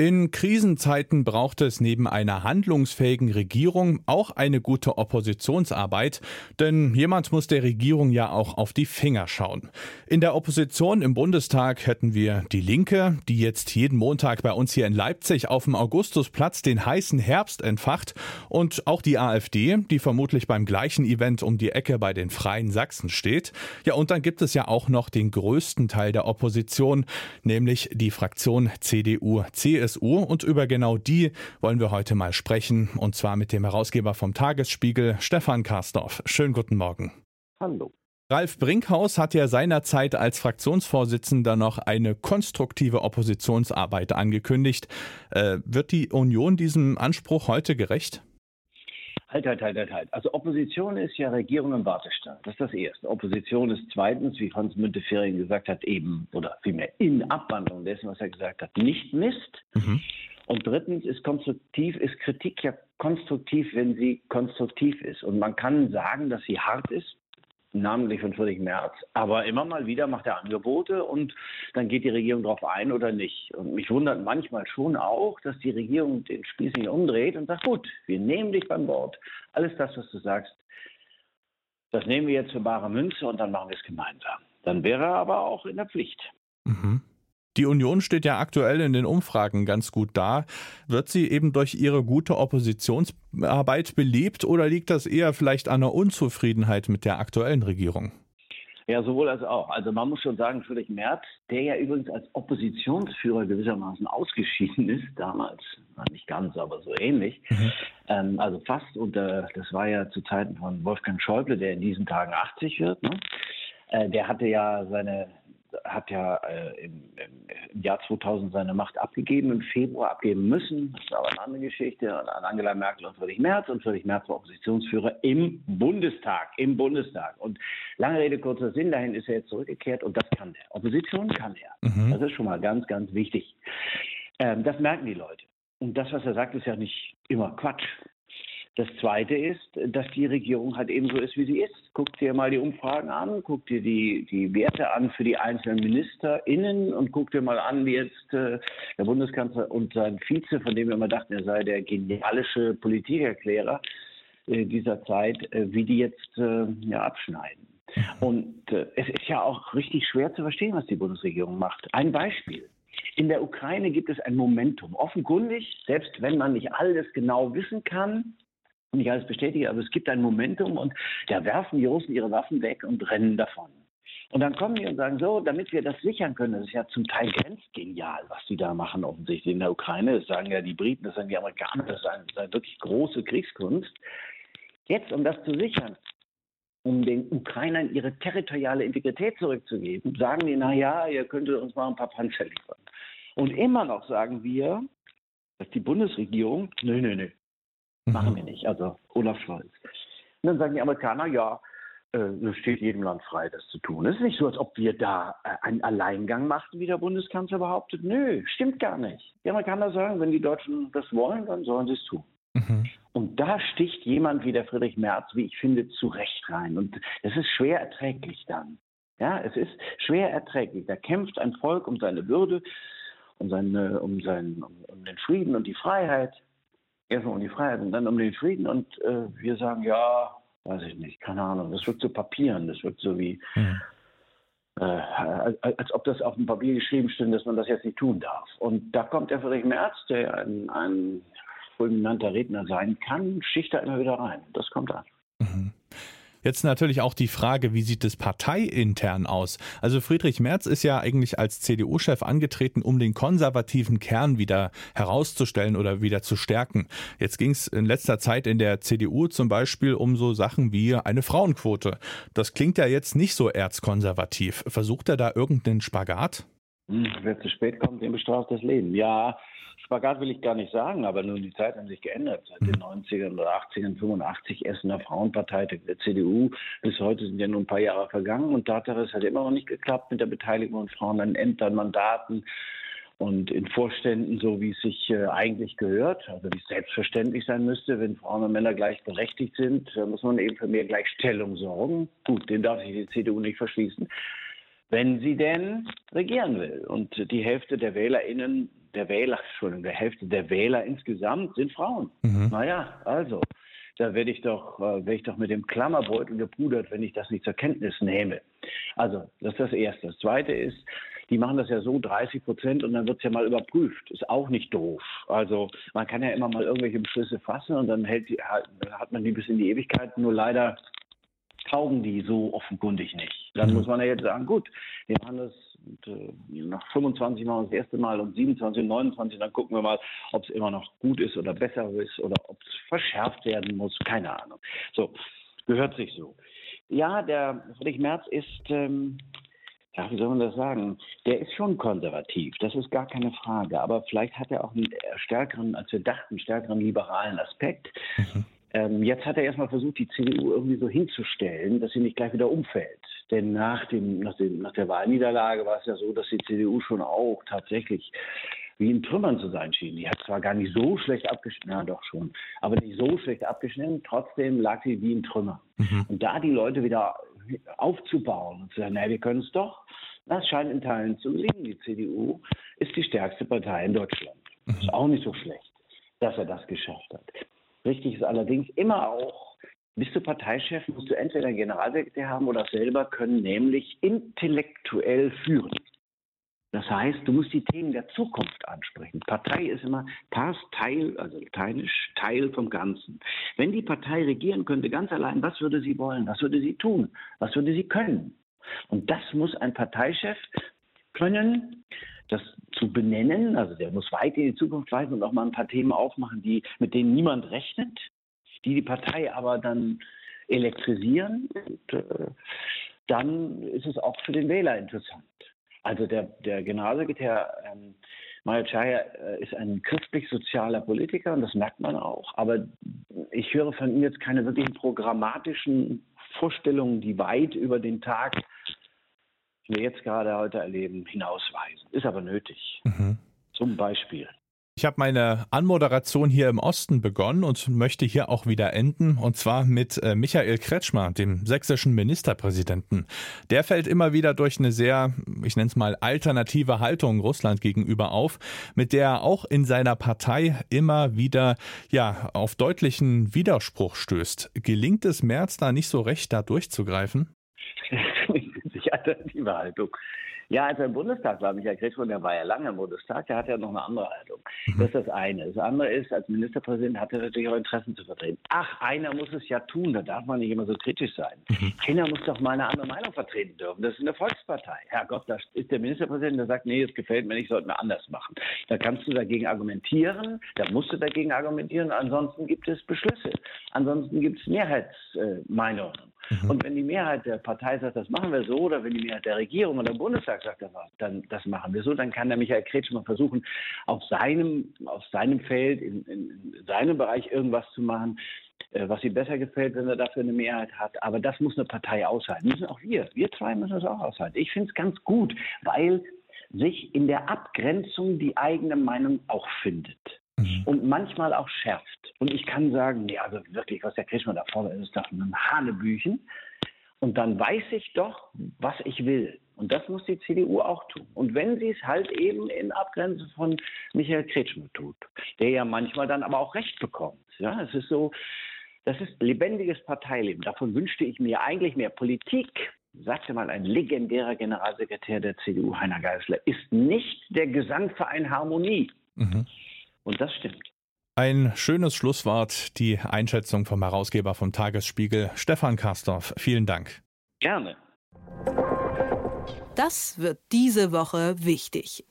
In Krisenzeiten braucht es neben einer handlungsfähigen Regierung auch eine gute Oppositionsarbeit, denn jemand muss der Regierung ja auch auf die Finger schauen. In der Opposition im Bundestag hätten wir die Linke, die jetzt jeden Montag bei uns hier in Leipzig auf dem Augustusplatz den heißen Herbst entfacht, und auch die AfD, die vermutlich beim gleichen Event um die Ecke bei den Freien Sachsen steht. Ja, und dann gibt es ja auch noch den größten Teil der Opposition, nämlich die Fraktion CDU-CSU. CSU und über genau die wollen wir heute mal sprechen und zwar mit dem Herausgeber vom Tagesspiegel, Stefan Karsdorf. Schönen guten Morgen. Hallo. Ralf Brinkhaus hat ja seinerzeit als Fraktionsvorsitzender noch eine konstruktive Oppositionsarbeit angekündigt. Äh, wird die Union diesem Anspruch heute gerecht? Halt, halt, halt, halt, halt. Also Opposition ist ja Regierung im Wartestand. Das ist das Erste. Opposition ist zweitens, wie Franz Müntefering gesagt hat, eben, oder vielmehr in Abwandlung dessen, was er gesagt hat, nicht Mist. Mhm. Und drittens ist konstruktiv, ist Kritik ja konstruktiv, wenn sie konstruktiv ist. Und man kann sagen, dass sie hart ist, namentlich von Friedrich Merz. Aber immer mal wieder macht er Angebote und dann geht die Regierung darauf ein oder nicht. Und mich wundert manchmal schon auch, dass die Regierung den Spieß nicht umdreht und sagt, gut, wir nehmen dich beim Wort. Alles das, was du sagst, das nehmen wir jetzt für bare Münze und dann machen wir es gemeinsam. Dann wäre er aber auch in der Pflicht. Mhm. Die Union steht ja aktuell in den Umfragen ganz gut da. Wird sie eben durch ihre gute Oppositionsarbeit belebt oder liegt das eher vielleicht an der Unzufriedenheit mit der aktuellen Regierung? Ja, sowohl als auch. Also man muss schon sagen, Friedrich Merz, der ja übrigens als Oppositionsführer gewissermaßen ausgeschieden ist, damals, nicht ganz, aber so ähnlich, mhm. ähm, also fast, und äh, das war ja zu Zeiten von Wolfgang Schäuble, der in diesen Tagen 80 wird, ne? äh, der hatte ja seine hat ja äh, im, im, Jahr 2000 seine Macht abgegeben, im Februar abgeben müssen. Das ist aber eine andere Geschichte. An Angela Merkel und Friedrich Merz. Und Friedrich Merz war Oppositionsführer im Bundestag. Im Bundestag. Und lange Rede, kurzer Sinn, dahin ist er jetzt zurückgekehrt und das kann er. Opposition kann er. Mhm. Das ist schon mal ganz, ganz wichtig. Ähm, das merken die Leute. Und das, was er sagt, ist ja nicht immer Quatsch. Das Zweite ist, dass die Regierung halt eben so ist, wie sie ist. Guck dir mal die Umfragen an, guck dir die, die Werte an für die einzelnen MinisterInnen und guck dir mal an, wie jetzt äh, der Bundeskanzler und sein Vize, von dem wir immer dachten, er sei der genialische Politikerklärer äh, dieser Zeit, äh, wie die jetzt äh, ja, abschneiden. Und äh, es ist ja auch richtig schwer zu verstehen, was die Bundesregierung macht. Ein Beispiel. In der Ukraine gibt es ein Momentum. Offenkundig, selbst wenn man nicht alles genau wissen kann, nicht alles bestätige, aber es gibt ein Momentum und da werfen die Russen ihre Waffen weg und rennen davon. Und dann kommen die und sagen, so, damit wir das sichern können, das ist ja zum Teil grenzgenial, was die da machen offensichtlich in der Ukraine. Das sagen ja die Briten, das sagen die Amerikaner, das ist eine, eine wirklich große Kriegskunst. Jetzt, um das zu sichern, um den Ukrainern ihre territoriale Integrität zurückzugeben, sagen die, na ja, ihr könntet uns mal ein paar Panzer liefern. Und immer noch sagen wir, dass die Bundesregierung, nö, nö, nö, Machen mhm. wir nicht. Also Olaf Scholz. Und dann sagen die Amerikaner, ja, äh, es steht jedem Land frei, das zu tun. Es ist nicht so, als ob wir da äh, einen Alleingang machten, wie der Bundeskanzler behauptet. Nö, stimmt gar nicht. Die Amerikaner sagen, wenn die Deutschen das wollen, dann sollen sie es tun. Mhm. Und da sticht jemand wie der Friedrich Merz, wie ich finde, zu Recht rein. Und es ist schwer erträglich dann. Ja, es ist schwer erträglich. Da kämpft ein Volk um seine Würde, um, seine, um, seinen, um den Frieden und die Freiheit erstmal um die Freiheit und dann um den Frieden. Und äh, wir sagen, ja, weiß ich nicht, keine Ahnung, das wirkt so Papieren, das wirkt so wie, mhm. äh, als, als, ob das auf dem Papier geschrieben stünde, dass man das jetzt nicht tun darf. Und da kommt der Friedrich Merz, der ein, ein fulminanter Redner sein kann, schicht da immer wieder rein. Das kommt an. Mhm. Jetzt natürlich auch die Frage, wie sieht es parteiintern aus? Also Friedrich Merz ist ja eigentlich als CDU-Chef angetreten, um den konservativen Kern wieder herauszustellen oder wieder zu stärken. Jetzt ging es in letzter Zeit in der CDU zum Beispiel um so Sachen wie eine Frauenquote. Das klingt ja jetzt nicht so erzkonservativ. Versucht er da irgendeinen Spagat? Hm, wer zu spät kommt, dem bestraft das Leben. Ja, Spagat will ich gar nicht sagen, aber nun die Zeiten haben sich geändert. Seit den 90ern mhm. oder 80ern, 85 Essener Frauenparteitag der CDU. Bis heute sind ja nur ein paar Jahre vergangen und Tatsache, es hat immer noch nicht geklappt mit der Beteiligung von Frauen an Ämtern, Mandaten und in Vorständen, so wie es sich äh, eigentlich gehört, also wie es selbstverständlich sein müsste, wenn Frauen und Männer gleichberechtigt sind, da muss man eben für mehr Gleichstellung sorgen. Gut, den darf sich die CDU nicht verschließen. Wenn sie denn regieren will. Und die Hälfte der WählerInnen, der Wähler, Entschuldigung, der Hälfte der Wähler insgesamt sind Frauen. Mhm. Naja, also, da werde ich doch, äh, werde ich doch mit dem Klammerbeutel gepudert, wenn ich das nicht zur Kenntnis nehme. Also, das ist das Erste. Das Zweite ist, die machen das ja so 30 Prozent und dann wird es ja mal überprüft. Ist auch nicht doof. Also man kann ja immer mal irgendwelche Beschlüsse fassen und dann hält die, hat man die bis in die Ewigkeit. Nur leider taugen die so offenkundig nicht. Dann mhm. muss man ja jetzt sagen, gut, wir machen das und, äh, nach 25 Mal das erste Mal und 27 und 29, dann gucken wir mal, ob es immer noch gut ist oder besser ist oder ob es verschärft werden muss, keine Ahnung. So, gehört sich so. Ja, der Friedrich Merz ist, ähm, ja, wie soll man das sagen? Der ist schon konservativ, das ist gar keine Frage. Aber vielleicht hat er auch einen stärkeren, als wir dachten, stärkeren liberalen Aspekt. Mhm. Ähm, jetzt hat er erstmal versucht, die CDU irgendwie so hinzustellen, dass sie nicht gleich wieder umfällt. Denn nach, dem, nach, dem, nach der Wahlniederlage war es ja so, dass die CDU schon auch tatsächlich wie in Trümmern zu sein schien. Die hat zwar gar nicht so schlecht abgeschnitten, ja doch schon, aber nicht so schlecht abgeschnitten, trotzdem lag sie wie in Trümmern. Mhm. Und da die Leute wieder aufzubauen und zu sagen, naja, wir können es doch, das scheint in Teilen zu gelingen. Die CDU ist die stärkste Partei in Deutschland. Mhm. Ist auch nicht so schlecht, dass er das geschafft hat. Richtig ist allerdings immer auch, bist du Parteichef, musst du entweder einen Generalsekretär haben oder selber können, nämlich intellektuell führen. Das heißt, du musst die Themen der Zukunft ansprechen. Partei ist immer Pars Teil, also lateinisch Teil vom Ganzen. Wenn die Partei regieren könnte, ganz allein, was würde sie wollen? Was würde sie tun? Was würde sie können? Und das muss ein Parteichef können das zu benennen. Also der muss weit in die Zukunft weisen und auch mal ein paar Themen aufmachen, die, mit denen niemand rechnet, die die Partei aber dann elektrisieren. Und, äh, dann ist es auch für den Wähler interessant. Also der, der Generalsekretär ähm, Chaya äh, ist ein christlich-sozialer Politiker und das merkt man auch. Aber ich höre von ihm jetzt keine wirklichen programmatischen Vorstellungen, die weit über den Tag wir jetzt gerade heute erleben, hinausweisen. Ist aber nötig. Mhm. Zum Beispiel. Ich habe meine Anmoderation hier im Osten begonnen und möchte hier auch wieder enden, und zwar mit äh, Michael Kretschmer, dem sächsischen Ministerpräsidenten. Der fällt immer wieder durch eine sehr, ich nenne es mal, alternative Haltung Russland gegenüber auf, mit der er auch in seiner Partei immer wieder ja, auf deutlichen Widerspruch stößt. Gelingt es Merz da nicht so recht, da durchzugreifen? die alternative Haltung. Ja, als er im Bundestag war, Michael Kretschmer, der war ja lange im Bundestag, der hat ja noch eine andere Haltung. Mhm. Das ist das eine. Das andere ist, als Ministerpräsident hat er natürlich auch Interessen zu vertreten. Ach, einer muss es ja tun, da darf man nicht immer so kritisch sein. Mhm. Einer muss doch mal eine andere Meinung vertreten dürfen. Das ist eine Volkspartei. Herrgott, da ist der Ministerpräsident, der sagt, nee, es gefällt mir nicht, sollten wir anders machen. Da kannst du dagegen argumentieren, da musst du dagegen argumentieren, ansonsten gibt es Beschlüsse. Ansonsten gibt es Mehrheitsmeinungen. Mhm. Und wenn die Mehrheit der Partei sagt, das machen wir so, oder wenn die Mehrheit der Regierung oder Bundestag sagt, dann das machen wir so, dann kann der Michael Kretschmann versuchen, auf seinem, auf seinem Feld, in, in seinem Bereich irgendwas zu machen, äh, was ihm besser gefällt, wenn er dafür eine Mehrheit hat. Aber das muss eine Partei aushalten. Müssen auch wir. Wir zwei müssen das auch aushalten. Ich finde es ganz gut, weil sich in der Abgrenzung die eigene Meinung auch findet mhm. und manchmal auch schärft. Und ich kann sagen, nee, also wirklich, was der Kretschmann da fordert, ist doch ein Hanebüchen. Und dann weiß ich doch, was ich will. Und das muss die CDU auch tun. Und wenn sie es halt eben in Abgrenzung von Michael Kretschmann tut, der ja manchmal dann aber auch Recht bekommt. Ja, es ist so, das ist lebendiges Parteileben. Davon wünschte ich mir eigentlich mehr Politik sagte mal ein legendärer Generalsekretär der CDU, Heiner Geisler, ist nicht der Gesangverein Harmonie. Mhm. Und das stimmt. Ein schönes Schlusswort, die Einschätzung vom Herausgeber vom Tagesspiegel, Stefan Karstorff. Vielen Dank. Gerne. Das wird diese Woche wichtig.